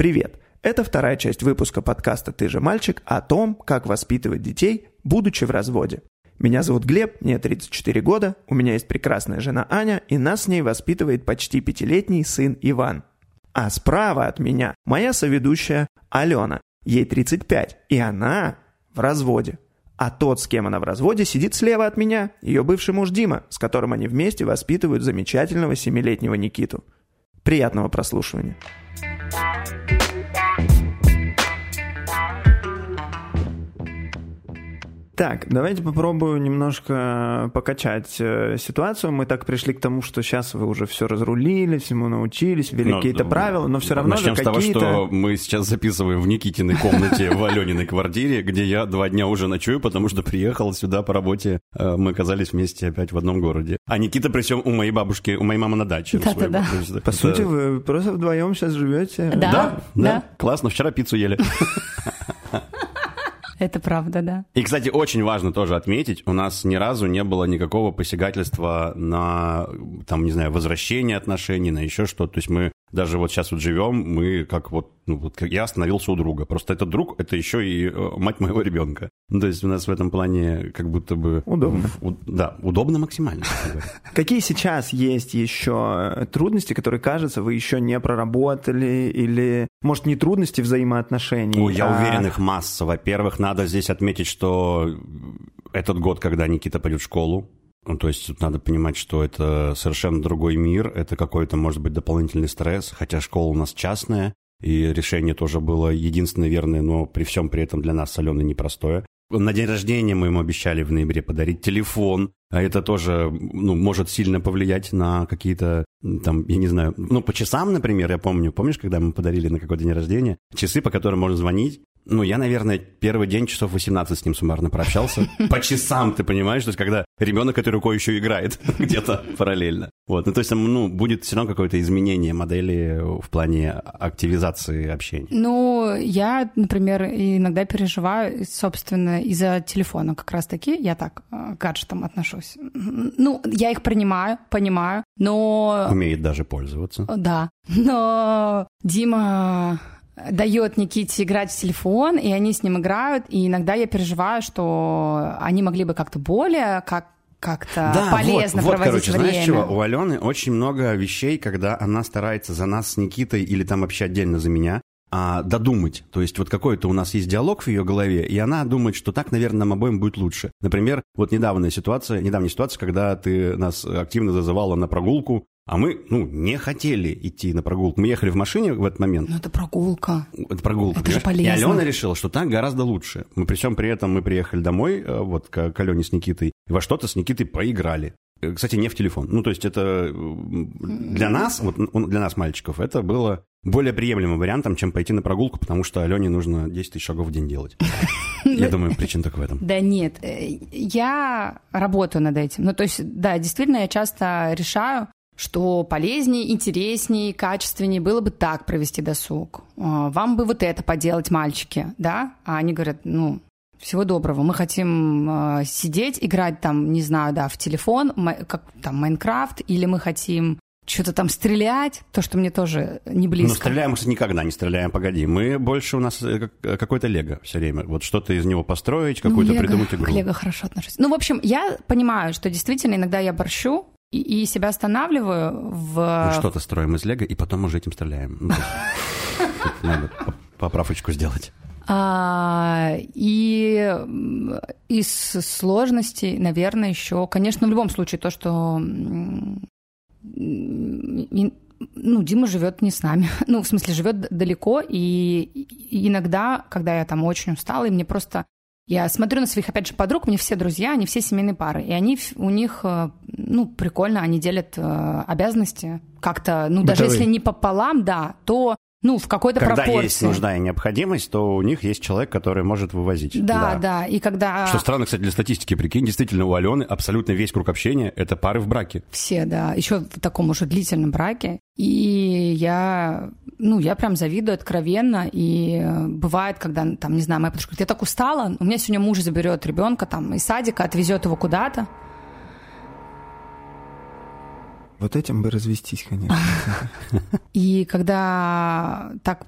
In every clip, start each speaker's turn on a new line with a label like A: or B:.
A: Привет! Это вторая часть выпуска подкаста «Ты же мальчик» о том, как воспитывать детей, будучи в разводе. Меня зовут Глеб, мне 34 года, у меня есть прекрасная жена Аня, и нас с ней воспитывает почти пятилетний сын Иван. А справа от меня моя соведущая Алена, ей 35, и она в разводе. А тот, с кем она в разводе, сидит слева от меня, ее бывший муж Дима, с которым они вместе воспитывают замечательного семилетнего Никиту. Приятного прослушивания. Так, давайте попробую немножко покачать э, ситуацию. Мы так пришли к тому, что сейчас вы уже все разрулили, всему научились, ввели какие-то правила, но все равно
B: Начнем
A: же
B: с того, что мы сейчас записываем в Никитиной комнате в Алениной квартире, где я два дня уже ночую, потому что приехал сюда по работе. Э, Мы оказались вместе опять в одном городе. А Никита при всем у моей бабушки, у моей мамы на даче.
C: Да-да-да.
B: бабушке.
A: По сути, вы просто вдвоем сейчас живете.
C: Да.
B: Да, да,
C: да.
B: Классно, вчера пиццу ели.
C: Это правда, да.
B: И, кстати, очень важно тоже отметить, у нас ни разу не было никакого посягательства на, там, не знаю, возвращение отношений, на еще что-то. То есть мы даже вот сейчас вот живем, мы как вот, ну, вот я остановился у друга. Просто этот друг, это еще и э, мать моего ребенка. Ну, то есть у нас в этом плане как будто бы...
A: Удобно.
B: У- да, удобно максимально.
A: Какие сейчас есть еще трудности, которые, кажется, вы еще не проработали, или, может, не трудности взаимоотношений?
B: Ой, я
A: а-
B: уверен, их масса. Во-первых, надо здесь отметить, что этот год, когда Никита пойдет в школу, ну, то есть тут надо понимать, что это совершенно другой мир, это какой-то, может быть, дополнительный стресс, хотя школа у нас частная, и решение тоже было единственное верное, но при всем при этом для нас с Аленой непростое. На день рождения мы ему обещали в ноябре подарить телефон, а это тоже ну, может сильно повлиять на какие-то, там, я не знаю, ну, по часам, например, я помню, помнишь, когда мы подарили на какой-то день рождения, часы, по которым можно звонить, ну, я, наверное, первый день часов 18 с ним суммарно прообщался. По часам, ты понимаешь? То есть, когда ребенок этой рукой еще играет где-то параллельно. Вот, ну, то есть, ну, будет все равно какое-то изменение модели в плане активизации общения.
C: Ну, я, например, иногда переживаю, собственно, из-за телефона как раз-таки. Я так э, к гаджетам отношусь. Ну, я их принимаю, понимаю, но...
B: Умеет даже пользоваться.
C: Да. Но Дима дает Никите играть в телефон, и они с ним играют, и иногда я переживаю, что они могли бы как-то более, как как-то полезно
B: вот, вот,
C: проводить
B: короче,
C: время.
B: знаешь чего? У Алены очень много вещей, когда она старается за нас с Никитой или там вообще отдельно за меня, а, додумать. То есть вот какой-то у нас есть диалог в ее голове, и она думает, что так, наверное, нам обоим будет лучше. Например, вот недавняя ситуация, недавняя ситуация, когда ты нас активно зазывала на прогулку, а мы, ну, не хотели идти на прогулку. Мы ехали в машине в этот момент,
C: Ну, это прогулка.
B: это прогулка.
C: Это же
B: понимаешь? И
C: полезно.
B: Алена решила, что так гораздо лучше. Мы при всем при этом мы приехали домой, э, вот к, к Алене с Никитой, и во что-то с Никитой поиграли. Э, Кстати, не в телефон. Ну, то есть это для нас, вот для нас, мальчиков, это было более приемлемым вариантом, чем пойти на прогулку, потому что Алене нужно 10 тысяч шагов в день делать. Я думаю, причин только в этом.
C: Да нет, э, я работаю над этим. Ну, то есть, да, действительно, я часто решаю, что полезнее, интереснее, качественнее было бы так провести досуг. А, Вам бы вот это поделать, мальчики, да? А они говорят, ну, всего доброго. Мы хотим э, сидеть, играть там, не знаю, да, в телефон, как там Майнкрафт, или мы хотим что-то там стрелять, то, что мне тоже не
B: Ну,
C: близко.
B: стреляем, кстати, никогда не стреляем, погоди. Мы больше у нас э, как- какой-то лего все время. Вот что-то из него построить, какую-то
C: ну, Лего-
B: придумать игру.
C: К Лего хорошо отношусь. Ну, в общем, я понимаю, что действительно иногда я борщу и, и себя останавливаю в...
B: Мы что-то строим из лего, и потом уже этим стреляем. Ну, Надо по- поправочку сделать.
C: А, и из сложностей, наверное, еще, конечно, в любом случае то, что ну, Дима живет не с нами. Ну, в смысле, живет далеко, и, иногда, когда я там очень устала, и мне просто я смотрю на своих, опять же, подруг, мне все друзья, они все семейные пары, и они, у них, э, ну, прикольно, они делят э, обязанности как-то, ну, даже
A: Бытовые.
C: если не пополам, да, то, ну, в какой-то
B: Когда
C: пропорции.
B: есть нужда и необходимость, то у них есть человек, который может вывозить.
C: Да, да, и когда...
B: Что странно, кстати, для статистики, прикинь, действительно, у Алены абсолютно весь круг общения – это пары в браке.
C: Все, да, еще в таком уже длительном браке. И я, ну, я прям завидую откровенно. И э, бывает, когда, там, не знаю, моя подружка говорит, я так устала, у меня сегодня муж заберет ребенка там из садика, отвезет его куда-то.
A: Вот этим бы развестись, конечно.
C: И когда так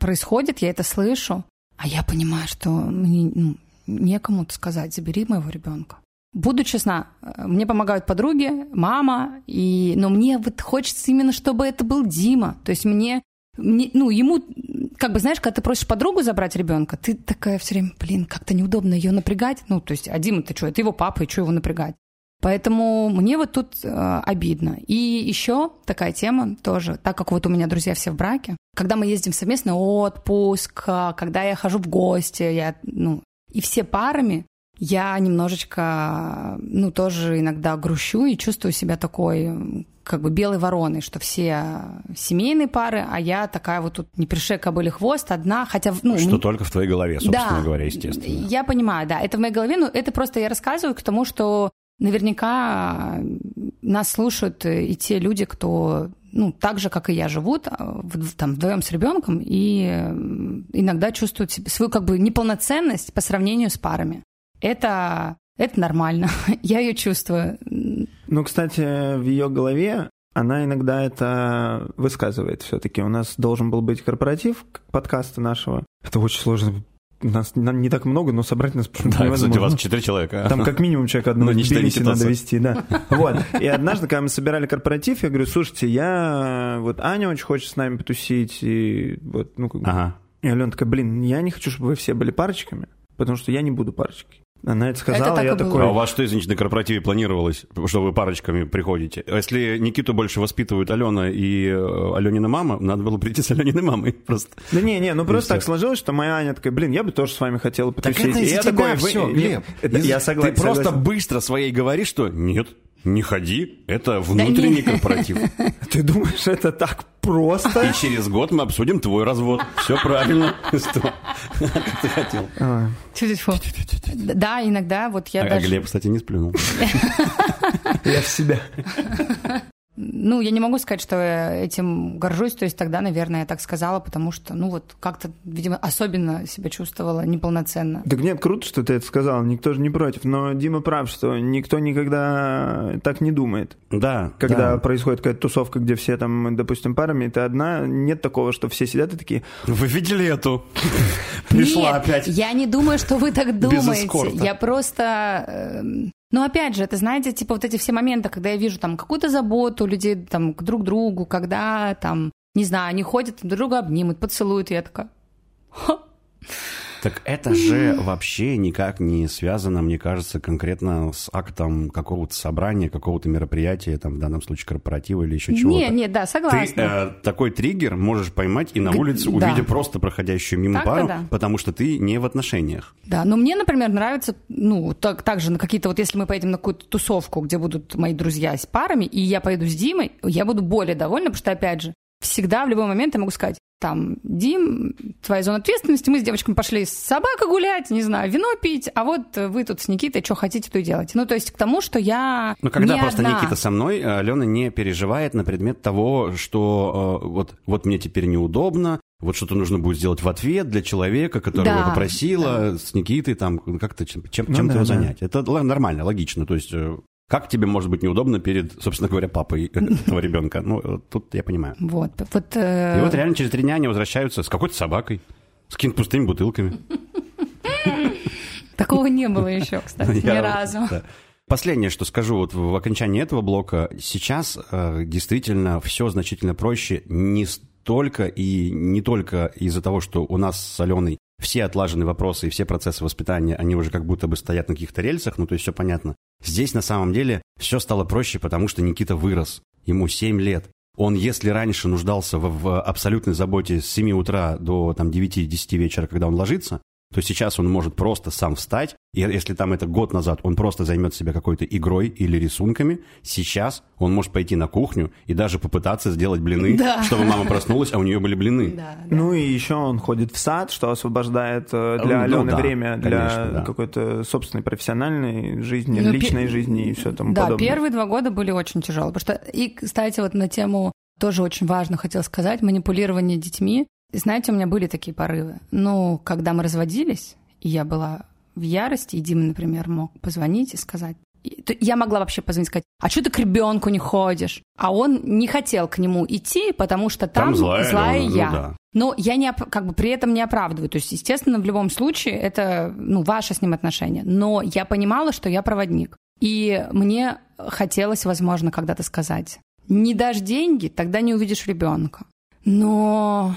C: происходит, я это слышу, а я понимаю, что ну, некому сказать, забери моего ребенка. Буду честна, мне помогают подруги, мама, и... но мне вот хочется именно, чтобы это был Дима. То есть мне, мне ну, ему, как бы, знаешь, когда ты просишь подругу забрать ребенка, ты такая все время, блин, как-то неудобно ее напрягать. Ну, то есть, а Дима, ты что, это его папа, и что его напрягать? Поэтому мне вот тут э, обидно. И еще такая тема тоже, так как вот у меня друзья все в браке, когда мы ездим совместно отпуск, а, когда я хожу в гости, я, ну, и все парами, я немножечко, ну, тоже иногда грущу и чувствую себя такой, как бы белой вороной, что все семейные пары, а я такая вот тут не пришей кобыли хвост, одна, хотя... Ну,
B: что не... только в твоей голове, собственно
C: да,
B: говоря, естественно.
C: Я понимаю, да, это в моей голове, но это просто я рассказываю к тому, что Наверняка нас слушают и те люди, кто ну, так же, как и я, живут а, там, вдвоем с ребенком и иногда чувствуют свою как бы неполноценность по сравнению с парами. Это, это нормально. я ее чувствую.
A: Ну, кстати, в ее голове она иногда это высказывает все-таки. У нас должен был быть корпоратив подкаста нашего. Это очень сложно нас не так много, но собрать нас
B: да, невозможно. Кстати, у вас четыре человека.
A: Там как минимум человек одного ну, в Тбилиси надо вести, да. Вот. И однажды, когда мы собирали корпоратив, я говорю, слушайте, я... Вот Аня очень хочет с нами потусить, и вот, ну, как ага. И Алена такая, блин, я не хочу, чтобы вы все были парочками, потому что я не буду парочкой. Она это сказала, это я такой...
B: А у вас что, извините, на корпоративе планировалось, что вы парочками приходите? А если Никиту больше воспитывают Алена и э, Аленина мама, надо было прийти с Алениной мамой просто.
A: Да не, не, ну просто так сложилось, что моя Аня такая, блин, я бы тоже с вами хотела потусить.
B: Так это из
A: я
B: тебя такой, все, Глеб.
A: Это, я согласен.
B: Ты просто быстро своей говоришь, что нет, не ходи, это внутренний да корпоратив.
A: Ты думаешь, это так просто?
B: И через год мы обсудим твой развод. Все правильно. Как ты хотел.
C: Да, иногда вот я
B: а
C: даже...
B: Глеб, кстати, не сплюнул.
A: Я в себя.
C: Ну, я не могу сказать, что я этим горжусь, то есть тогда, наверное, я так сказала, потому что, ну, вот как-то, видимо, особенно себя чувствовала неполноценно.
A: Так нет, круто, что ты это сказал, никто же не против, но Дима прав, что никто никогда так не думает.
B: Да.
A: Когда
B: да.
A: происходит какая-то тусовка, где все там, допустим, парами, ты одна, нет такого, что все сидят и такие...
B: Вы видели эту? Пришла опять.
C: я не думаю, что вы так думаете. Я просто эм, но опять же, это, знаете, типа вот эти все моменты, когда я вижу там какую-то заботу людей там к друг другу, когда там, не знаю, они ходят, друг друга обнимут, поцелуют, и я такая... Ха,
B: так это же вообще никак не связано, мне кажется, конкретно с актом какого-то собрания, какого-то мероприятия, там в данном случае корпоратива или еще чего-то.
C: Не, не, да, согласна.
B: Ты э, такой триггер можешь поймать и на улице, да. увидя просто проходящую мимо так пару, да. потому что ты не в отношениях.
C: Да, но мне, например, нравится, ну, так, так же на какие-то, вот если мы поедем на какую-то тусовку, где будут мои друзья с парами, и я поеду с Димой, я буду более довольна, потому что, опять же, всегда в любой момент я могу сказать, там, Дим, твоя зона ответственности, мы с девочками пошли с собакой гулять, не знаю, вино пить, а вот вы тут с Никитой что хотите, то и делайте. Ну, то есть к тому, что я
B: Ну, когда
C: не
B: просто
C: одна.
B: Никита со мной, Алена не переживает на предмет того, что э, вот, вот мне теперь неудобно, вот что-то нужно будет сделать в ответ для человека, которого да, попросила да. с Никитой, там, как-то чем, чем, ну, чем-то да, его да. занять. Это нормально, логично. То есть э, как тебе может быть неудобно перед, собственно говоря, папой этого ребенка? Ну, тут я понимаю.
C: Вот. вот э...
B: И вот реально через три дня они возвращаются с какой-то собакой, с какими-то пустыми бутылками.
C: Такого не было еще, кстати, ни разу.
B: Последнее, что скажу вот в окончании этого блока, сейчас э, действительно все значительно проще не столько и не только из-за того, что у нас с Аленой все отлаженные вопросы и все процессы воспитания, они уже как будто бы стоят на каких-то рельсах, ну то есть все понятно. Здесь на самом деле все стало проще, потому что Никита вырос. Ему 7 лет. Он, если раньше нуждался в, в абсолютной заботе с 7 утра до там, 9-10 вечера, когда он ложится, то сейчас он может просто сам встать, и если там это год назад он просто займет себя какой-то игрой или рисунками, сейчас он может пойти на кухню и даже попытаться сделать блины, да. чтобы мама проснулась, а у нее были блины.
A: Да, да. Ну и еще он ходит в сад, что освобождает э, для ну, Алены да, время для конечно, да. какой-то собственной профессиональной жизни, ну, личной пи... жизни и все тому
C: да,
A: подобное.
C: Да, первые два года были очень тяжелые, потому что, и, кстати, вот на тему тоже очень важно хотел сказать, манипулирование детьми. Знаете, у меня были такие порывы. Ну, когда мы разводились, и я была в ярости, и Дима, например, мог позвонить и сказать, Я могла вообще позвонить сказать, а что ты к ребенку не ходишь? А он не хотел к нему идти, потому что там,
B: Там злая,
C: злая
B: ну,
C: я.
B: да.
C: Но я не, как бы при этом не оправдываю. То есть, естественно, в любом случае это ну, ваши с ним отношения. Но я понимала, что я проводник. И мне хотелось, возможно, когда-то сказать, не дашь деньги, тогда не увидишь ребенка. Но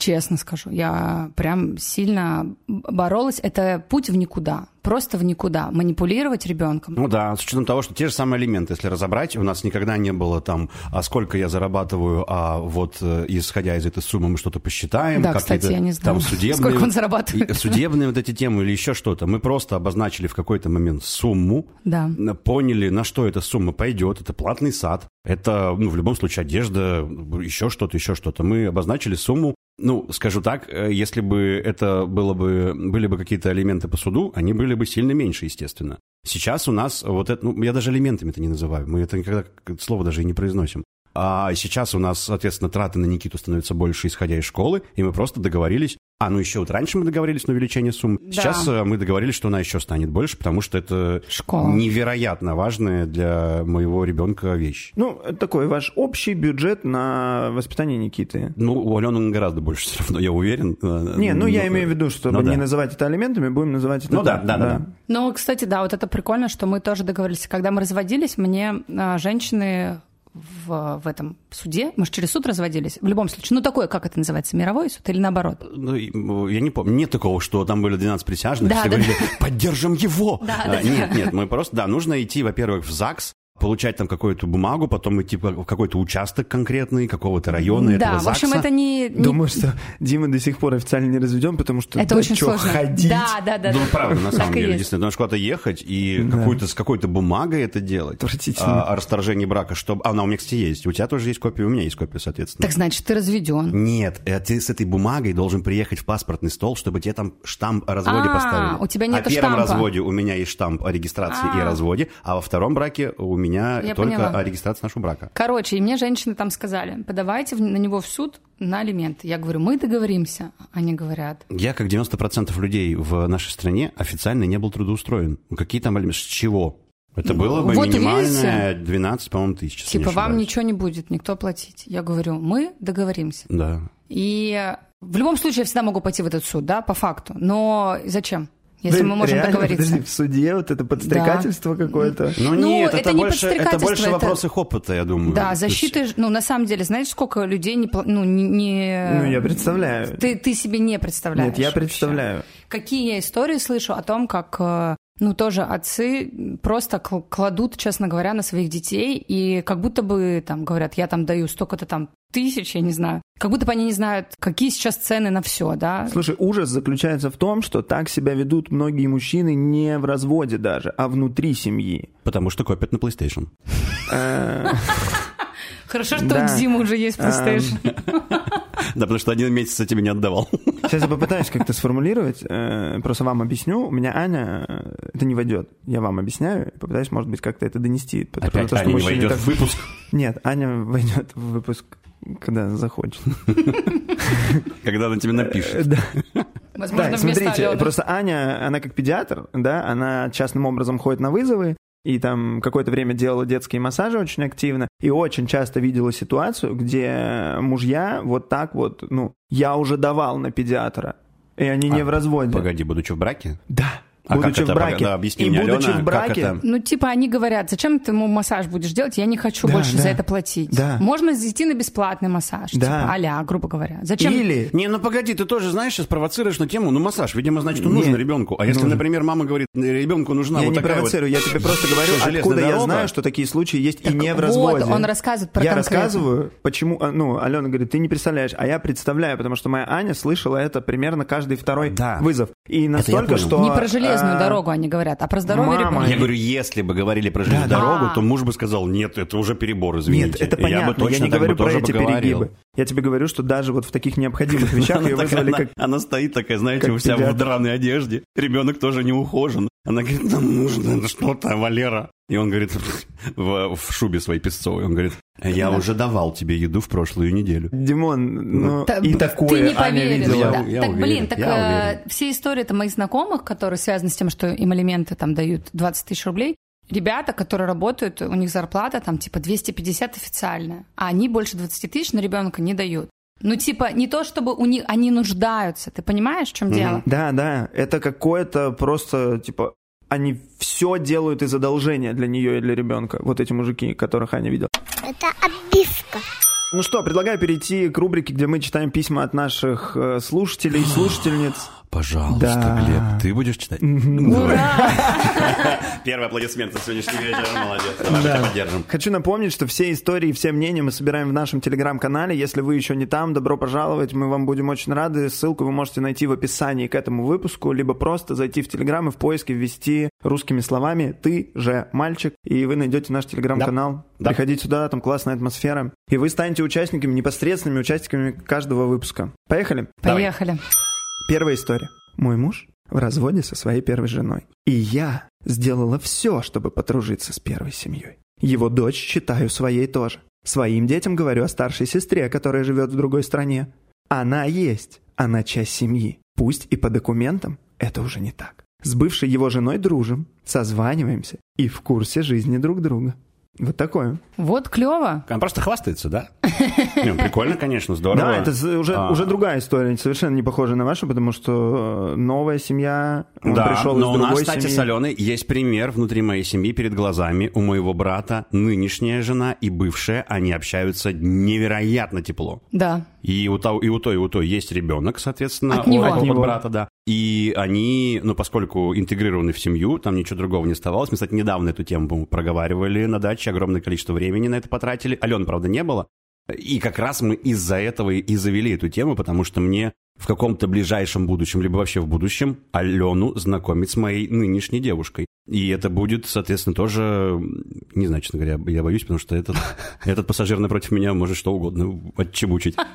C: честно скажу, я прям сильно боролась. Это путь в никуда, просто в никуда. Манипулировать ребенком.
B: Ну да, с учетом того, что те же самые элементы, если разобрать, у нас никогда не было там, а сколько я зарабатываю, а вот э, исходя из этой суммы мы что-то посчитаем.
C: Да, кстати, я не знаю,
B: Там судебные,
C: сколько он зарабатывает.
B: Судебные вот эти темы или еще что-то. Мы просто обозначили в какой-то момент сумму,
C: Да.
B: поняли, на что эта сумма пойдет. Это платный сад, это, ну, в любом случае, одежда, еще что-то, еще что-то. Мы обозначили сумму. Ну, скажу так, э, если бы это было бы, были бы какие-то элементы по суду, они были бы сильно меньше, естественно. Сейчас у нас вот это, ну, я даже элементами это не называю, мы это никогда, как слово даже и не произносим. А сейчас у нас, соответственно, траты на Никиту становятся больше, исходя из школы, и мы просто договорились. А, ну еще вот раньше мы договорились на увеличение суммы.
C: Да.
B: Сейчас э, мы договорились, что она еще станет больше, потому что это
C: Школа.
B: невероятно важная для моего ребенка вещь.
A: Ну, это такой ваш общий бюджет на воспитание Никиты.
B: Ну, у Алены он гораздо больше все равно, я уверен. Э,
A: Не, ну я имею в виду, чтобы
B: ну да.
A: не называть это алиментами, будем называть это
B: Ну да, да, да, да.
C: Ну, кстати, да, вот это прикольно, что мы тоже договорились. Когда мы разводились, мне а, женщины в, в этом суде, мы же через суд разводились, в любом случае, ну такое, как это называется, мировой суд или наоборот?
B: Ну, ну, я не помню. Нет такого, что там были 12 присяжных,
C: Да,
B: все
C: да,
B: говорили, поддержим его.
C: Да,
B: А,
C: да,
B: Нет,
C: да.
B: нет, мы просто, да, нужно идти, во-первых, в ЗАГС, получать там какую-то бумагу, потом идти в какой-то участок конкретный, какого-то района
C: да,
B: этого
C: в общем,
B: ЗАГСа.
C: это не... не-
A: Думаю, что Дима до сих пор официально не разведен, потому что
C: это
A: да
C: очень
A: чё,
C: сложно.
A: ходить.
C: Да, да, да.
B: Ну,
C: да.
B: правда, на
C: Так
B: самом
C: и
B: деле, действительно, нужно куда-то ехать и
A: Да.
B: какую-то, с какой-то бумагой это делать.
A: Отвратительно.
B: А, о расторжении брака, чтобы... А, она у меня, кстати, есть. У тебя тоже есть копия, у меня есть копия, соответственно.
C: Так значит, ты разведен.
B: Нет, э, ты с этой бумагой должен приехать в паспортный стол, чтобы тебе там штамп о разводе
C: А,
B: поставили.
C: у тебя
B: О
C: нету
B: первом
C: штампа.
B: разводе у меня есть штамп о регистрации и
C: А.
B: разводе, а во втором браке у меня
C: Я
B: только
C: поняла.
B: о регистрации нашего брака.
C: Короче, и мне женщины там сказали, подавайте на него в суд на алименты. Я говорю, мы договоримся. Они говорят,
B: Я, как 90% людей в нашей стране, официально не был трудоустроен. Какие там алименты? С чего? Это было бы
C: вот
B: минимальное 12, по-моему, тысяч. не
C: типа, вам ничего не будет, никто платить. Я говорю, мы договоримся.
B: Да.
C: И в любом случае я всегда могу пойти в этот суд, да, по факту. Но зачем? Если
A: Да,
C: мы можем
A: реально,
C: договориться.
A: подожди, в суде вот это подстрекательство какое-то.
B: Ну,
C: Ну,
B: нет,
C: это
B: это,
C: не
B: больше, это больше
C: это-
B: вопрос их опыта, я думаю.
C: Да,
B: есть-
C: защиты, ж- ну, на самом деле, знаешь, сколько людей не... Ну, не...
A: Ну, я представляю.
C: Ты, ты себе не представляешь.
A: Нет, я
C: вообще.
A: представляю.
C: Какие я истории слышу о том, как, э, ну, тоже отцы просто кл- кладут, честно говоря, на своих детей, и как будто бы там говорят, я там даю столько-то там тысяч, я не знаю. Как будто бы они не знают, какие сейчас цены на все, да.
A: Слушай, ужас заключается в том, что так себя ведут многие мужчины не в разводе даже, а внутри семьи.
B: Потому что копят на PlayStation.
A: Э,
C: Хорошо, что у Димы уже есть PlayStation.
B: Да, потому что один месяц я тебе не отдавал.
A: Сейчас я попытаюсь как-то сформулировать, э, просто вам объясню. У меня Аня, э, это не войдет. Я вам объясняю, попытаюсь, может быть, как-то это донести.
B: Опять Аня не войдет в выпуск.
A: Нет, Аня войдет в выпуск, когда захочет.
B: Когда она тебе напишет.
A: Э, Да.
C: Возможно,
A: Да, смотрите, просто Аня, она как педиатр, да, она частным образом ходит на вызовы, и там какое-то время делала детские массажи очень активно, и очень часто видела ситуацию, где мужья вот так вот, ну, я уже давал на педиатра, и они не
B: А,
A: в разводе.
B: Погоди, будучи в браке?
A: Да.
B: А как
A: будучи
B: это?
A: в браке.
B: Да, объясни
A: и
B: мне,
A: будучи
B: Алена,
A: в
B: как
A: браке,
B: это?
C: Ну, типа, они говорят, зачем ты ему массаж будешь делать? Я не хочу
A: Да,
C: больше
A: да.
C: за это платить.
A: Да.
C: Можно идти на бесплатный массаж.
A: Да.
C: Типа, а грубо говоря. Зачем?
A: или
B: Не, ну погоди, ты тоже, знаешь, сейчас провоцируешь на тему, ну массаж, видимо, значит, он нужен ребенку. А если,
A: нужен.
B: например, мама говорит, ребенку нужна
A: я
B: вот
A: не
B: такая вот
A: провоцирую, я тебе просто говорю, откуда я
B: дорога.
A: знаю, что такие случаи есть и не в
C: вот,
A: разводе.
C: он рассказывает про
A: Я
C: конкретно.
A: рассказываю, почему, а, ну, Алена говорит, ты не представляешь, а я представляю, потому что моя Аня слышала это примерно каждый второй
B: Да.
A: вызов. И настолько, что...
C: Не железную дорогу они говорят, а про здоровье
A: мама,
C: ребенка.
B: Я говорю, если бы говорили про железную дорогу, то муж бы сказал, нет, это уже перебор, извините.
A: Нет, это
B: Я бы
A: понятно,
B: точно
A: не говорю
B: бы
A: про эти перегибы. Я тебе говорю, что даже вот в таких необходимых вещах
B: Она,
A: ее вызвали как...
B: она стоит такая, знаете,
A: как
B: вся в драной одежде. Ребенок тоже не ухожен. Она говорит, нам нужно что-то, Валера. И он говорит, в, в шубе своей песцовой, он говорит, я уже давал тебе еду в прошлую неделю.
A: Димон, ну,
C: Та-
A: и такое
C: ты не
A: Аня
C: поверишь.
A: видела.
C: да.
B: Я- я
C: так,
B: уверен,
C: блин, так
B: я
C: э,
B: уверен.
C: все истории это моих знакомых, которые связаны с тем, что им алименты там дают 20 тысяч рублей. Ребята, которые работают, у них зарплата там типа 250 официальная, а они больше 20 тысяч на ребенка не дают. Ну, типа, не то, чтобы у них они нуждаются. Ты понимаешь, в чем дело?
A: Да, да. Это какое-то просто, типа, они все делают из одолжения для нее и для ребенка. Вот эти мужики, которых Аня видел.
D: Это обивка.
A: Ну что, предлагаю перейти к рубрике, где мы читаем письма от наших э, слушателей, слушательниц.
B: Пожалуйста,
A: Да.
B: Глеб, ты будешь читать?
C: Ура!
B: Первый аплодисмент за сегодняшний вечер. Молодец. Давай
A: Да.
B: тебя поддержим.
A: Хочу напомнить, что все истории, все мнения мы собираем в нашем телеграм-канале. Если вы еще не там, добро пожаловать, мы вам будем очень рады. Ссылку вы можете найти в описании к этому выпуску, либо просто зайти в телеграм и в поиске ввести русскими словами «ты же мальчик», и вы найдете наш телеграм-канал.
B: Да.
A: Приходите сюда, там классная атмосфера. И вы станете участниками, непосредственными участниками каждого выпуска. Поехали?
B: Давай.
A: Первая история. Мой муж в разводе со своей первой женой. И я сделала все, чтобы подружиться с первой семьей. Его дочь считаю своей тоже. Своим детям говорю о старшей сестре, которая живет в другой стране. Она есть, она часть семьи. Пусть и по документам это уже не так. С бывшей его женой дружим, созваниваемся и в курсе жизни друг друга. Вот такое.
C: Вот клево.
B: Он просто хвастается, да? Не, прикольно, конечно, здорово.
A: Да, это уже,
B: А.
A: уже другая история, совершенно не похожая на вашу, потому что э, новая семья, он
B: да,
A: пришел
B: но
A: из
B: у нас,
A: другой
B: кстати,
A: семьи.
B: с Аленой есть пример внутри моей семьи перед глазами. У моего брата нынешняя жена и бывшая, они общаются невероятно тепло.
C: Да.
B: И у, того, и у той, и у той есть ребенок, соответственно,
C: От него.
B: у,
C: От
B: от
A: него.
B: брата, да. И они, ну, поскольку интегрированы в семью, там ничего другого не оставалось. Мы, кстати, недавно эту тему проговаривали на даче, огромное количество времени на это потратили. Ален, правда, не было. И как раз мы из-за этого и завели эту тему, потому что мне в каком-то ближайшем будущем, либо вообще в будущем, Алену знакомить с моей нынешней девушкой. И это будет, соответственно, тоже, не знаю, честно говоря, я боюсь, потому что этот, этот пассажир напротив меня может что угодно отчебучить.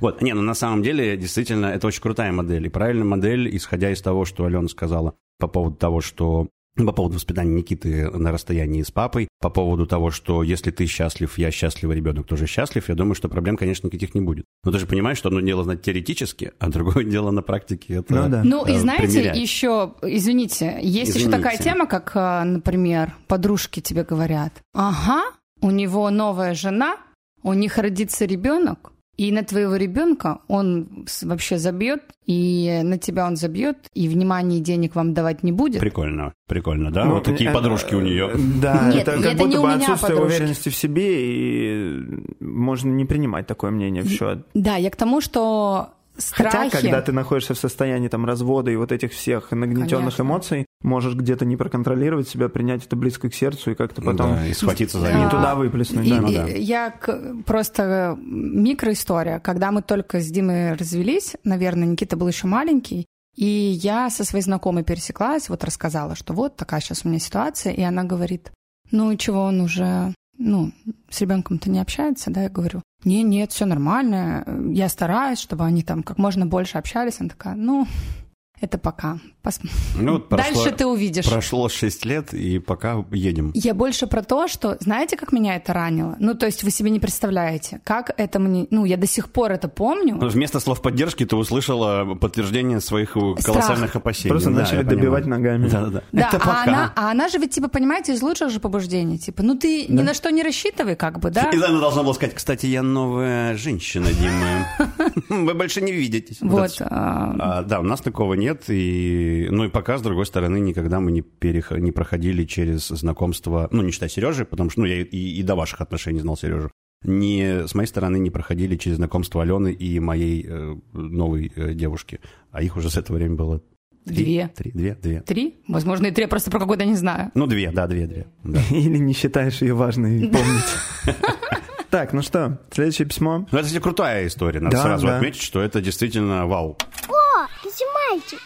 B: Вот, не, ну на самом деле, действительно, это очень крутая модель. И правильная модель, исходя из того, что Алена сказала по поводу того, что по поводу воспитания Никиты на расстоянии с папой, по поводу того, что если ты счастлив, я счастлив, и ребенок тоже счастлив, я думаю, что проблем, конечно, никаких не будет. Но ты же понимаешь, что одно дело знать теоретически, а другое дело на практике. Это,
A: Ну да.
C: Ну и
B: э,
C: знаете,
B: примерять.
C: еще, извините, есть еще
B: Извините.
C: такая тема, как, э, например, подружки тебе говорят, ага, у него новая жена, у них родится ребенок, и на твоего ребенка он вообще забьет, и на тебя он забьет, и внимания и денег вам давать не будет.
B: Прикольно, прикольно, да?
A: Ну,
B: вот такие
A: э,
B: подружки у нее.
A: Да,
C: Нет,
A: это как
C: это не
A: будто
C: у
A: бы
C: меня
A: отсутствие
C: подружки.
A: уверенности в себе, и можно не принимать такое мнение в счет.
C: Да, я к тому, что страхи...
A: Хотя, когда ты находишься в состоянии там развода и вот этих всех нагнетенных
C: Конечно.
A: эмоций, можешь где-то не проконтролировать себя, принять это близко к сердцу и как-то потом
B: Да, и схватиться за
A: не туда выплеснуть.
C: И-
A: да.
B: ну
C: и
B: да.
C: Я к- просто микроистория. Когда мы только с Димой развелись, наверное, Никита был еще маленький, и я со своей знакомой пересеклась, вот рассказала, что вот такая сейчас у меня ситуация, и она говорит, ну и чего он уже, ну, с ребенком-то не общается, да, я говорю, не, нет, все нормально, я стараюсь, чтобы они там как можно больше общались. Она такая, ну, это пока. Пос-
B: Ну, вот прошло-
C: Дальше ты увидишь.
B: Прошло 6 лет, и пока едем.
C: Я больше про то, что знаете, как меня это ранило? Ну, то есть вы себе не представляете, как это мне... Ну, я до сих пор это помню.
B: Вместо слов поддержки ты услышала подтверждение своих э, колоссальных опасений.
A: Просто
B: Да,
A: начали
B: понимаю.
A: добивать ногами.
B: Да-да-да.
C: Да,
B: Это
C: а
B: пока.
C: она, а она же ведь, типа, понимаете, из лучших же побуждений. Типа, ну ты ни на что не рассчитывай, как бы, да?
B: И она должна была сказать, кстати, я новая женщина, Дима. Вы больше не видитесь.
C: Вот. а,
B: А, да, у нас такого нет. И, ну и пока, с другой стороны, никогда мы не, перех... не проходили через знакомство, ну, не считая Сережи, потому что ну, я и, и до ваших отношений знал Сережу. Не, с моей стороны не проходили через знакомство Алены и моей э, новой э, девушки. А их уже с этого времени было три.
C: Две.
B: Три, две, две.
C: Три? Возможно, и три, я просто про какой-то не знаю.
B: Ну, две, да, две, две. Да.
A: Или не считаешь ее важной помнить. Так, ну что, следующее письмо.
B: Ну, это, кстати, крутая история. Надо
A: Да,
B: сразу
A: да.
B: отметить, что это действительно вау.
D: Ты мальчик.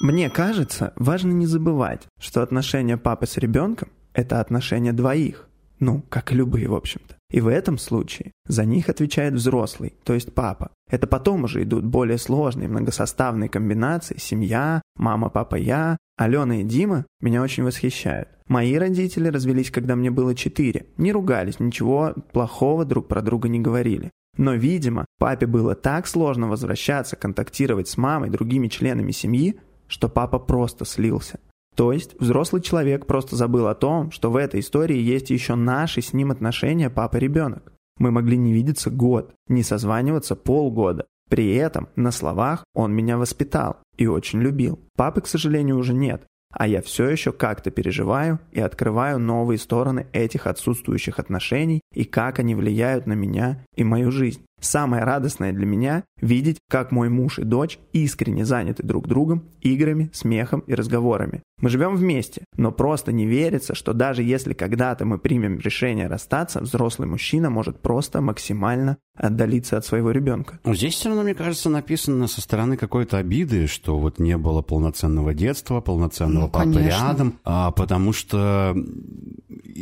A: Мне кажется, важно не забывать, что отношения папы с ребенком – это отношения двоих. Ну, как любые, в общем-то. И в этом случае за них отвечает взрослый, то есть папа. Это потом уже идут более сложные многосоставные комбинации «семья», «мама, папа, я». Алена и Дима меня очень восхищают. Мои родители развелись, когда мне было четыре. Не ругались, ничего плохого друг про друга не говорили. Но, видимо, папе было так сложно возвращаться, контактировать с мамой, другими членами семьи, что папа просто слился. То есть взрослый человек просто забыл о том, что в этой истории есть еще наши с ним отношения папа-ребенок. Мы могли не видеться год, не созваниваться полгода. При этом на словах он меня воспитал и очень любил. Папы, к сожалению, уже нет. А я все еще как-то переживаю и открываю новые стороны этих отсутствующих отношений и как они влияют на меня и мою жизнь. Самое радостное для меня – видеть, как мой муж и дочь искренне заняты друг другом, играми, смехом и разговорами. Мы живем вместе, но просто не верится, что даже если когда-то мы примем решение расстаться, взрослый мужчина может просто максимально отдалиться от своего ребенка.
B: Здесь все равно, мне кажется, написано со стороны какой-то обиды, что вот не было полноценного детства, полноценного
C: Ну,
B: папы
C: конечно.
B: рядом, а, потому что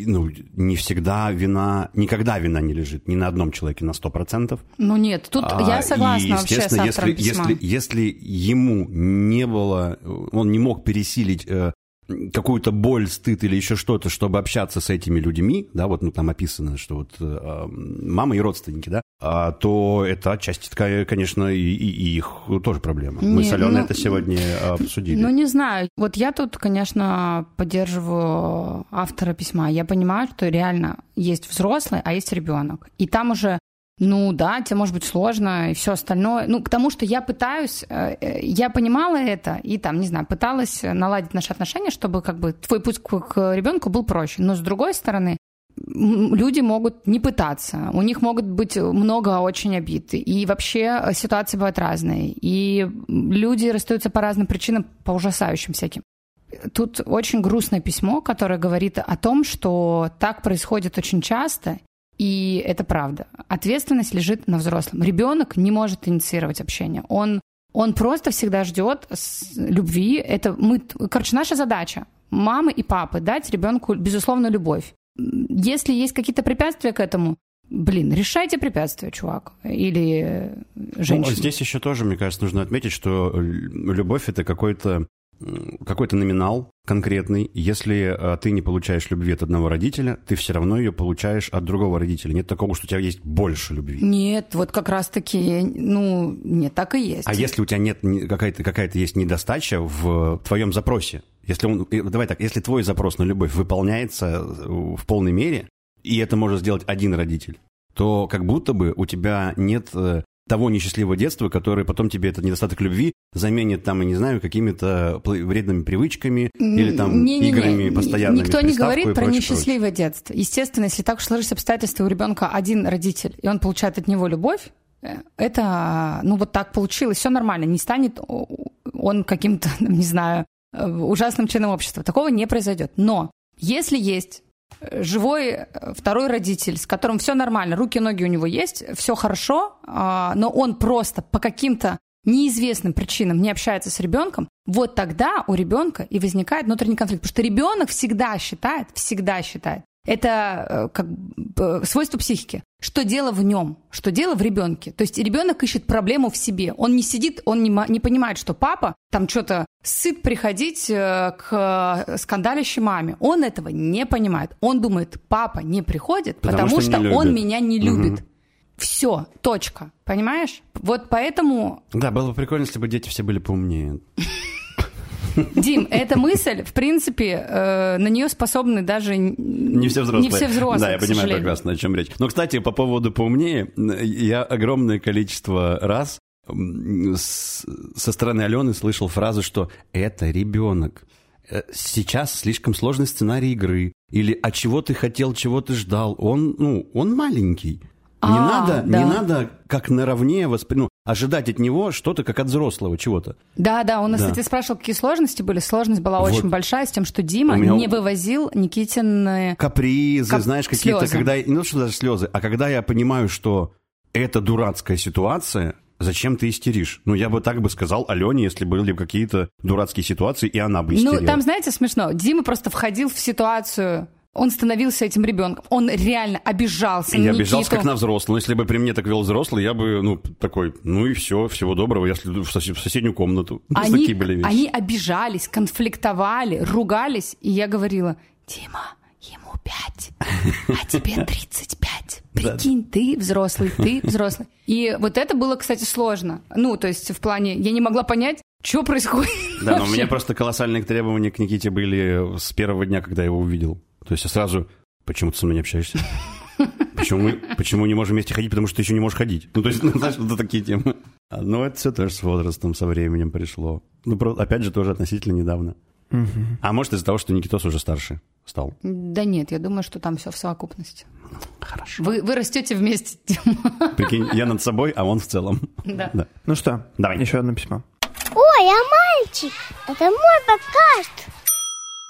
B: ну, не всегда вина, никогда вина не лежит ни на одном человеке на 100%.
C: Ну нет, тут
B: А,
C: я согласна
B: и,
C: вообще с автором
B: если,
C: письма.
B: если, если ему не было, он не мог пересилить э, какую-то боль, стыд или еще что-то, чтобы общаться с этими людьми, да, вот ну, там описано, что вот э, э, мама и родственники, да, а, то это отчасти, такая, конечно, и, и- их тоже проблема. Мы
C: Не,
B: с Аленой
C: ну,
B: это сегодня обсудили.
C: Ну, не знаю. Вот я тут, конечно, поддерживаю автора письма. Я понимаю, что реально есть взрослый, а есть ребенок. И там уже, ну да, тебе может быть сложно и все остальное. Ну, к тому, что я пытаюсь, э, э, я понимала это и там, не знаю, пыталась наладить наши отношения, чтобы как бы твой путь к, ребенку был проще. Но с другой стороны, люди могут не пытаться, у них могут быть много очень обид, и вообще ситуации бывают разные, и люди расстаются по разным причинам, по ужасающим всяким. Тут очень грустное письмо, которое говорит о том, что так происходит очень часто, и это правда. Ответственность лежит на взрослом. Ребенок не может инициировать общение. Он, он просто всегда ждет любви. Это мы, короче, наша задача мамы и папы дать ребенку безусловно любовь. Если есть какие-то препятствия к этому, блин, решайте препятствия, чувак, или э, женщина.
B: Ну, здесь еще тоже, мне кажется, нужно отметить, что л- любовь это какой-то какой-то номинал конкретный. Если э, ты не получаешь любви от одного родителя, ты все равно ее получаешь от другого родителя. Нет такого, что у тебя есть больше любви.
C: Нет, вот как раз-таки, ну, нет, так и есть.
B: А если у тебя нет какая-то какая-то есть недостача в твоем запросе, если он, давай так, если твой запрос на любовь выполняется э, в полной мере, и это может сделать один родитель, то как будто бы у тебя нет э, того несчастливого детства, которое потом тебе этот недостаток любви заменит там, я не знаю, какими-то вредными привычками или там
C: Не-не-не,
B: играми постоянными.
C: Никто не говорит про
B: прочее,
C: несчастливое детство. Естественно, если так уж сложились обстоятельства, у ребенка один родитель, и он получает от него любовь, э, это, ну, вот так получилось, все нормально, не станет он каким-то, не знаю, э, ужасным членом общества. Такого не произойдет. Но если есть живой э, второй родитель, с которым все нормально, руки ноги у него есть, все хорошо, а, но он просто по каким-то неизвестным причинам не общается с ребенком, вот тогда у ребенка и возникает внутренний конфликт. Потому что ребенок всегда считает, всегда считает, это э, как бы, э, свойство психики, что дело в нем, что дело в ребенке. То есть ребенок ищет проблему в себе. Он не сидит, он не, не понимает, что папа там что-то сыт приходить э, к скандалящей маме. Он этого не понимает. Он думает, папа не приходит,
B: Потому
C: потому,
B: что
C: что, он меня не любит. Все, точка. Понимаешь? Вот поэтому
B: Да, было бы прикольно, если бы дети все были поумнее.
C: Дим, эта мысль, в принципе, э, на нее способны даже
B: Не все взрослые.
C: Не все взрослые,
B: Да, я понимаю
C: сожалению.
B: прекрасно, о чем речь. Но, кстати, по поводу поумнее, я огромное количество раз с- со стороны Алены слышал фразу, что это ребенок. Э, Сейчас слишком сложный сценарий игры. Или а чего ты хотел, чего ты ждал? Он, ну, он маленький. Не
C: А,
B: надо,
C: да.
B: не надо как наравне воспри... ну, ожидать от него что-то как от взрослого чего-то.
C: Да, да, он нас,
B: Да.
C: кстати, спрашивал, какие сложности были. Сложность была
B: Вот.
C: очень большая с тем, что Дима
B: меня-
C: не вывозил Никитин...
B: капризы,
C: Кап-
B: знаешь, какие-то, когда... Не то, что даже слезы, а когда я понимаю, что это дурацкая ситуация, зачем ты истеришь? Ну, я бы так бы сказал Алене, если были бы какие-то дурацкие ситуации, и она бы истерила.
C: Ну, там, знаете, смешно. Дима просто входил в ситуацию... Он становился этим ребенком. Он реально обижался на
B: я обижался
C: Никиту.
B: как на взрослого. Но если бы при мне так вел взрослый, я бы, ну, такой, ну и все, всего доброго, я следую в, сосед- в соседнюю комнату.
C: Они,
B: такие были вещи.
C: они обижались, конфликтовали, ругались, и я говорила, Дима, ему пять, а тебе 35. Прикинь, ты взрослый, ты взрослый. И вот это было, кстати, сложно. Ну, то есть в плане, я не могла понять, Что происходит?
B: Да, но у меня просто колоссальные требования к Никите были с первого дня, когда я его увидел. То есть я сразу, почему ты со мной не общаешься? Почему мы почему не можем вместе ходить? Потому что ты еще не можешь ходить. Ну, то есть, ну, знаешь, вот такие темы. А, Ну, это все тоже с возрастом, со временем пришло. Ну, про- опять же, тоже относительно недавно. А может, из-за того, что Никитос уже старше стал.
C: Да нет, я думаю, что там все в совокупности.
B: Хорошо.
C: Вы, вы растете вместе, Дима.
B: Прикинь, я над собой, а он в целом.
C: Да.
B: Да.
A: Ну что,
B: Давай.
A: еще одно письмо.
D: Ой, а мальчик? Это мой подкаст.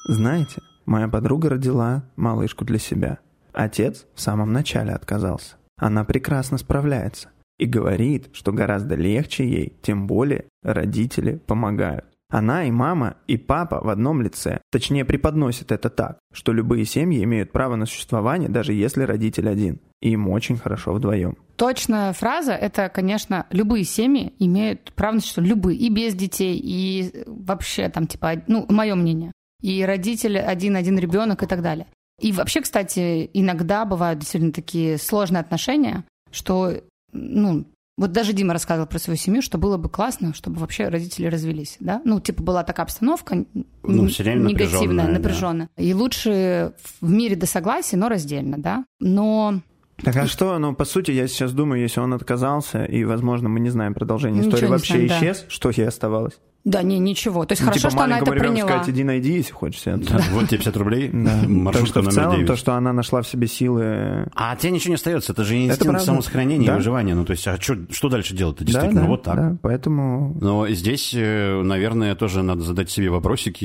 A: Знаете, моя подруга родила малышку для себя. Отец в самом начале отказался. Она прекрасно справляется и говорит, что гораздо легче ей, тем более родители помогают. Она и мама, и папа в одном лице. Точнее, преподносит это так, что любые семьи имеют право на существование, даже если родитель один. И им очень хорошо вдвоем.
C: Точная фраза – это, конечно, любые семьи имеют право на что любые, и без детей, и вообще там типа, ну, мое мнение, и родители один-один ребенок и так далее. И вообще, кстати, иногда бывают действительно такие сложные отношения, что, ну, вот даже Дима рассказывал про свою семью, что было бы классно, чтобы вообще родители развелись, да? Ну, типа была такая обстановка
B: Ну, всё время
C: негативная,
B: напряжённая, да.
C: напряженная. И лучше в мире до согласия, но раздельно, да? Но
A: Так а что, ну, по сути, я сейчас думаю, если он отказался, и, возможно, мы не знаем продолжение
C: Ничего
A: истории, вообще
C: знаем, да.
A: исчез, что ей оставалось?
C: Да, не, ничего. То есть
A: Ну,
C: хорошо,
A: типа
C: что она это приняла.
A: сказать, иди найди, если хочешь.
B: Да, Вот тебе 50 рублей,
A: Да.
B: Маршрутка
A: что в
B: номер
A: целом
B: 9.
A: то, что она нашла в себе силы...
B: А от тебя ничего не остается, это же инстинкт
A: правда.
B: самосохранения
A: Да.
B: и выживания. Ну, то есть, а чё- что дальше делать-то?
A: Да,
B: Действительно,
A: да,
B: вот так.
A: да, поэтому...
B: Но здесь, э, наверное, тоже надо задать себе вопросики,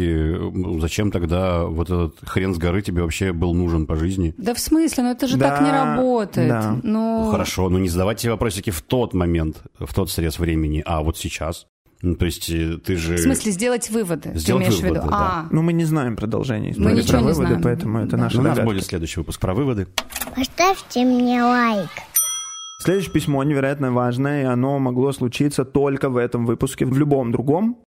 B: э, зачем тогда вот этот хрен с горы тебе вообще был нужен по жизни?
C: Да в смысле? Ну это же
A: Да,
C: так не работает.
A: да.
C: Ну,
B: Ну, Хорошо, но не задавать себе вопросики в тот момент, в тот срез времени, а вот сейчас. Ну, то есть э, ты же...
C: В смысле, сделать выводы, ты
B: Сделать
C: имеешь в виду?
B: выводы, да.
C: А,
A: Ну, мы не знаем продолжение истории
C: ничего
A: про
C: не
A: выводы,
C: знаем.
A: поэтому это
C: Да.
A: наши
B: Ну, у нас будет следующий выпуск про выводы.
D: Поставьте мне лайк.
A: Следующее письмо невероятно важное, и оно могло случиться только в этом выпуске. В любом другом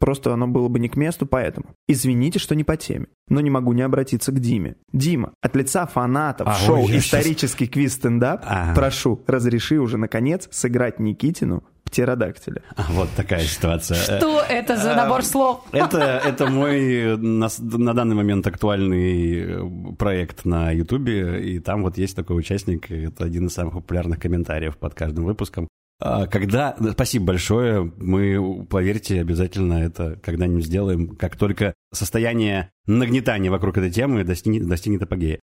A: Просто оно было бы не к месту, поэтому. Извините, что не по теме, но не могу не обратиться к Диме. Дима, от лица фанатов
B: А,
A: шоу
B: ой,
A: «Исторический квиз-стендап»
B: Ага.
A: прошу, разреши уже, наконец, сыграть Никитину птеродактиля.
B: А, Вот такая ситуация. Э,
C: что это за набор слов?
B: Это, это мой на, на данный момент актуальный э, проект на Ютубе, и там вот есть такой участник, это один из самых популярных комментариев под каждым выпуском. А, Когда, да, спасибо большое, мы, поверьте, обязательно это когда-нибудь сделаем, как только состояние нагнетания вокруг этой темы достигнет, достигнет апогея.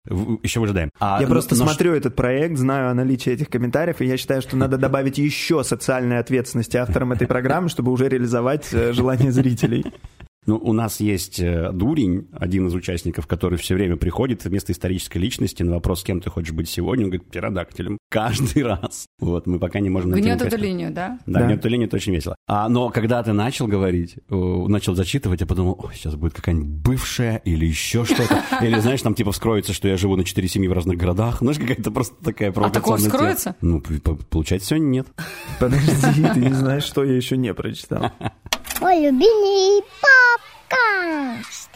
B: Еще выжидаем. А,
A: Я просто
B: но-
A: смотрю этот проект, знаю о наличии этих комментариев, и я считаю, что надо добавить еще социальной ответственности авторам этой программы, чтобы уже реализовать э, желание зрителей.
B: Ну, у нас есть э, Дурень, один из участников, который все время приходит вместо исторической личности на вопрос, с кем ты хочешь быть сегодня, он говорит, птеродактилем. Каждый раз. Вот, мы пока не можем
C: Гнет эту линию, да?
B: Да,
A: Да.
B: гнет эту линию, это очень весело. А, но когда ты начал говорить, э, начал зачитывать, я подумал, ой, сейчас будет какая-нибудь бывшая или еще что-то. Или, знаешь, там типа вскроется, что я живу на четыре семьи в разных городах. Знаешь, какая-то просто такая провокационная тема.
C: вскроется?
B: Ну, получается, сегодня нет.
A: Подожди, ты не знаешь, что я еще не прочитал.
D: Мой любимый подкаст.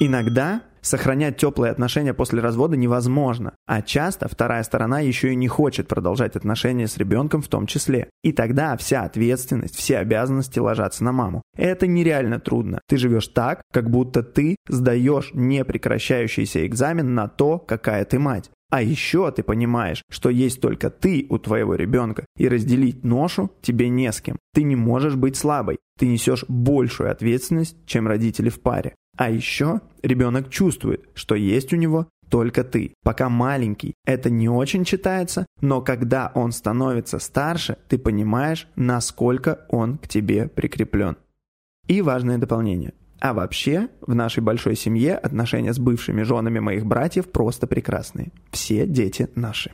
A: Иногда сохранять теплые отношения после развода невозможно, а часто вторая сторона еще и не хочет продолжать отношения с ребенком в том числе. И тогда вся ответственность, все обязанности ложатся на маму. Это нереально трудно. Ты живешь так, как будто ты сдаешь непрекращающийся экзамен на то, какая ты мать. А еще ты понимаешь, что есть только ты у твоего ребенка, и разделить ношу тебе не с кем. Ты не можешь быть слабой. Ты несешь большую ответственность, чем родители в паре. А еще ребенок чувствует, что есть у него только ты. Пока маленький, это не очень читается, но когда он становится старше, ты понимаешь, насколько он к тебе прикреплен. И важное дополнение. А вообще, в нашей большой семье отношения с бывшими женами моих братьев просто прекрасные. Все дети наши.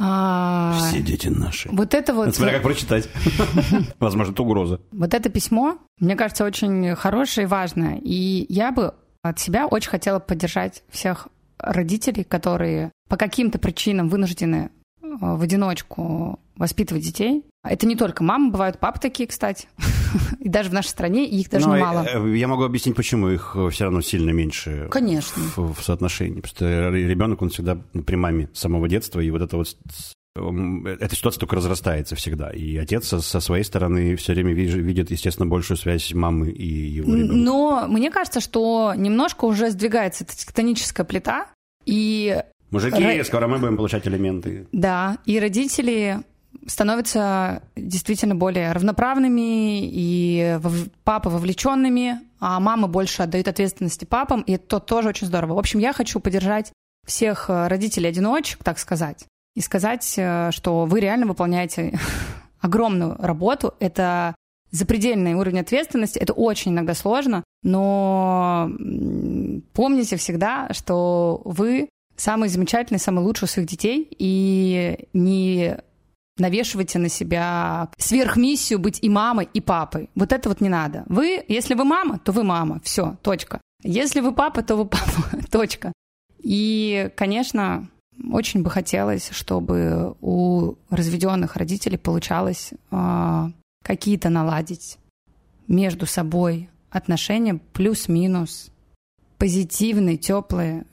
C: А,
B: Все дети наши.
C: Вот это вот...
B: Смотря как прочитать. Возможно, это угроза.
C: Вот это письмо, мне кажется, очень хорошее и важное. И я бы от себя очень хотела поддержать всех родителей, которые по каким-то причинам вынуждены э, в одиночку воспитывать детей. Это не только мамы, бывают папы такие, кстати. И даже в нашей стране их даже
B: Ну,
C: немало.
B: э, Я могу объяснить, почему их все равно сильно меньше
C: Конечно.
B: в, в соотношении. Потому что ребенок, он всегда при маме с самого детства, и вот это вот эта ситуация только разрастается всегда. И отец со, своей стороны все время видит, естественно, большую связь мамы и его ребенка.
C: Но мне кажется, что немножко уже сдвигается эта тектоническая плита, и...
B: Мужики,
C: Ро-
B: скоро мы будем получать элементы.
C: Да, и родители становятся действительно более равноправными, и папы вовлеченными, а мамы больше отдают ответственности папам, и это тоже очень здорово. В общем, я хочу поддержать всех э, родителей-одиночек, так сказать, и сказать, э, что вы реально выполняете огромную работу. Это запредельный уровень ответственности, это очень иногда сложно, но помните всегда, что вы самый замечательный, самый лучший у своих детей, и не навешивайте на себя сверхмиссию быть и мамой, и папой. Вот это вот не надо. Вы, если вы мама, то вы мама. Все, точка. Если вы папа, то вы папа. точка. И, конечно, очень бы хотелось, чтобы у разведенных родителей получалось а, какие-то наладить между собой отношения плюс-минус позитивные, теплые,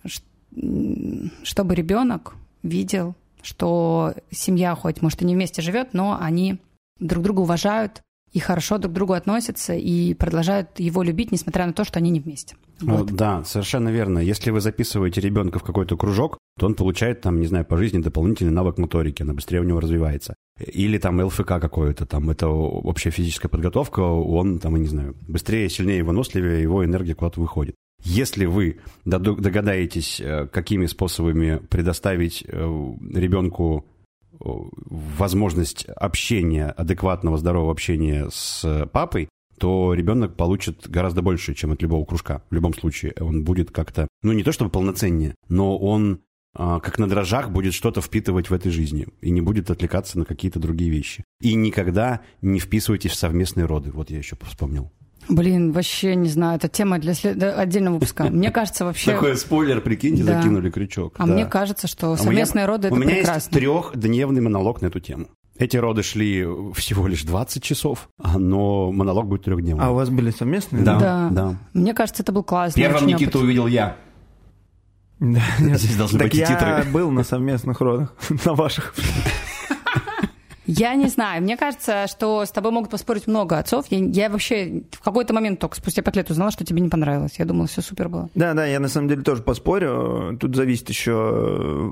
C: чтобы ребенок видел, что семья хоть, может, и не вместе живет, но они друг друга уважают и хорошо друг к другу относятся и продолжают его любить, несмотря на то, что они не вместе.
B: Ну,
C: Вот.
B: Да, совершенно верно. Если вы записываете ребенка в какой-то кружок, то он получает там, не знаю, по жизни дополнительный навык моторики, она быстрее у него развивается. Или там ЛФК какое-то, там это общая физическая подготовка, он там, я не знаю, быстрее, сильнее, выносливее, его энергия куда-то выходит. Если вы догадаетесь, э, какими способами предоставить э, ребенку э, возможность общения, адекватного, здорового общения с папой, то ребенок получит гораздо больше, чем от любого кружка. В любом случае, он будет как-то, ну не то чтобы полноценнее, но он а, как на дрожжах будет что-то впитывать в этой жизни и не будет отвлекаться на какие-то другие вещи. И никогда не вписывайтесь в совместные роды. Вот я еще вспомнил.
C: Блин, вообще не знаю, это тема для след- отдельного выпуска. Мне кажется, вообще...
B: Такой спойлер, прикиньте,
C: Да.
B: закинули крючок.
C: А
B: Да.
C: мне кажется, что
B: А
C: совместные роды это
B: У меня
C: прекрасно.
B: есть трехдневный монолог на эту тему. Эти роды шли всего лишь 20 часов, а, но монолог будет трехдневный.
A: А у вас были совместные?
B: Да,
C: Да.
B: да.
C: Мне кажется, это был классный
B: Первым
C: очень
B: Никиту
C: опыт.
B: увидел я.
A: Да.
B: Здесь должны
A: Так
B: быть и
A: я
B: титры.
A: был на совместных родах, на ваших.
C: Я не знаю. Мне кажется, что с тобой могут поспорить много отцов. Я, я вообще в какой-то момент только спустя пять лет узнала, что тебе не понравилось. Я думала, все супер было.
A: Да, да, я на самом деле тоже поспорю. Тут зависит еще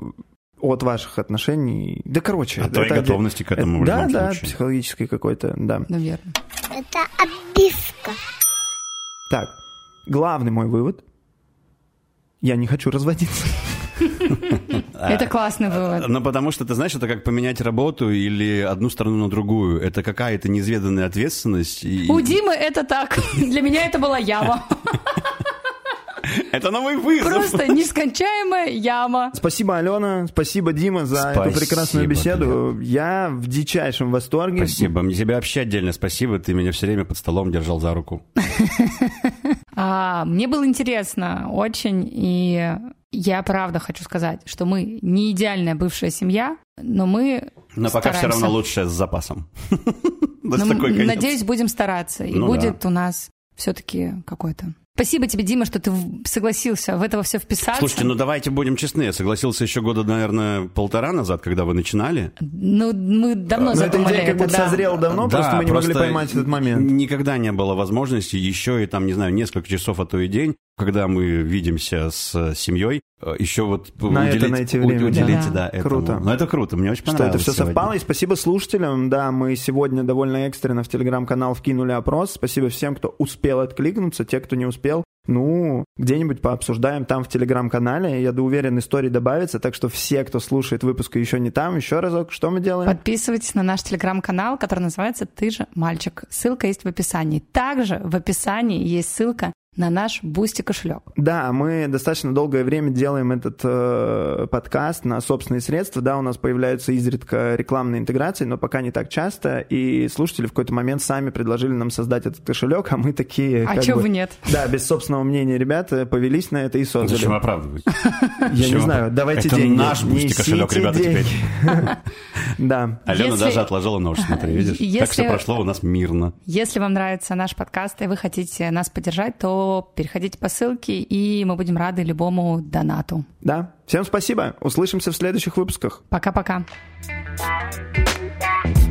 A: от ваших отношений. Да, короче.
B: От твоей
A: это-
B: готовности к этому в
A: Да, да,
B: случае.
A: психологической какой-то, да.
C: Наверное.
D: Это обивка.
A: Так, главный мой вывод. Я не хочу разводиться.
C: Это классный вывод.
B: Ну, потому что, ты знаешь, это как поменять работу или одну страну на другую. Это какая-то неизведанная ответственность.
C: У Димы это так. Для меня это была яма.
B: Это новый вызов.
C: Просто нескончаемая яма.
A: Спасибо, Алена, спасибо, Дима, за эту
B: Спасибо,
A: прекрасную беседу. Я в дичайшем восторге.
B: Спасибо. Мне тебе вообще отдельно спасибо. Ты меня все время под столом держал за руку.
C: А, мне было интересно очень, и я правда хочу сказать, что мы не идеальная бывшая семья, но мы
B: Но пока все
C: стараемся.
B: равно лучше с запасом.
C: Но надеюсь, будем стараться, и
B: Ну
C: будет у нас все-таки какой-то. Спасибо тебе, Дима, что ты согласился в этого все вписаться.
B: Слушайте, ну давайте будем честны. Я согласился еще года, наверное, полтора назад, когда вы начинали.
C: Ну, мы давно
A: Но эта
C: задумали
A: идея как
C: это,
A: будто
C: да.
A: созрела давно,
B: Да,
A: просто мы не могли
B: просто
A: поймать этот момент.
B: Никогда не было возможности еще и там, не знаю, несколько часов, а то и день, когда мы видимся с семьей, э, еще вот
A: На это
B: уделить,
A: найти время,
B: уделить,
C: да.
B: да, этому.
A: Круто.
B: Ну, это круто, мне очень
A: Что это
B: понравилось
A: все
B: сегодня.
A: совпало. И спасибо слушателям. Да, мы сегодня довольно экстренно в телеграм-канал вкинули опрос. Спасибо всем, кто успел откликнуться. Те, кто не успел, ну, где-нибудь пообсуждаем там в телеграм-канале. Я уверен, истории добавится. Так что все, кто слушает выпуск и еще не там, еще разок, что мы делаем?
C: Подписывайтесь на наш телеграм-канал, который называется «Ты же мальчик». Ссылка есть в описании. Также в описании есть ссылка на наш Бусти кошелек.
A: Да, мы достаточно долгое время делаем этот э, подкаст на собственные средства. Да, у нас появляются изредка рекламные интеграции, но пока не так часто. И слушатели в какой-то момент сами предложили нам создать этот кошелек, а мы такие...
C: А
A: как
C: чего
A: бы,
C: нет?
A: Да, без собственного мнения ребята повелись на это и создали.
B: Зачем оправдывать?
A: Я не знаю, давайте
B: Это
A: деньги.
B: наш бусти кошелек, ребята, теперь.
A: Да.
B: Алена даже отложила нож, смотри, видишь? Так все прошло у нас мирно.
C: Если вам нравится наш подкаст и вы хотите нас поддержать, то то переходите по ссылке, и мы будем рады любому донату.
A: Да. Всем спасибо. Услышимся в следующих выпусках.
C: Пока-пока.
D: Thank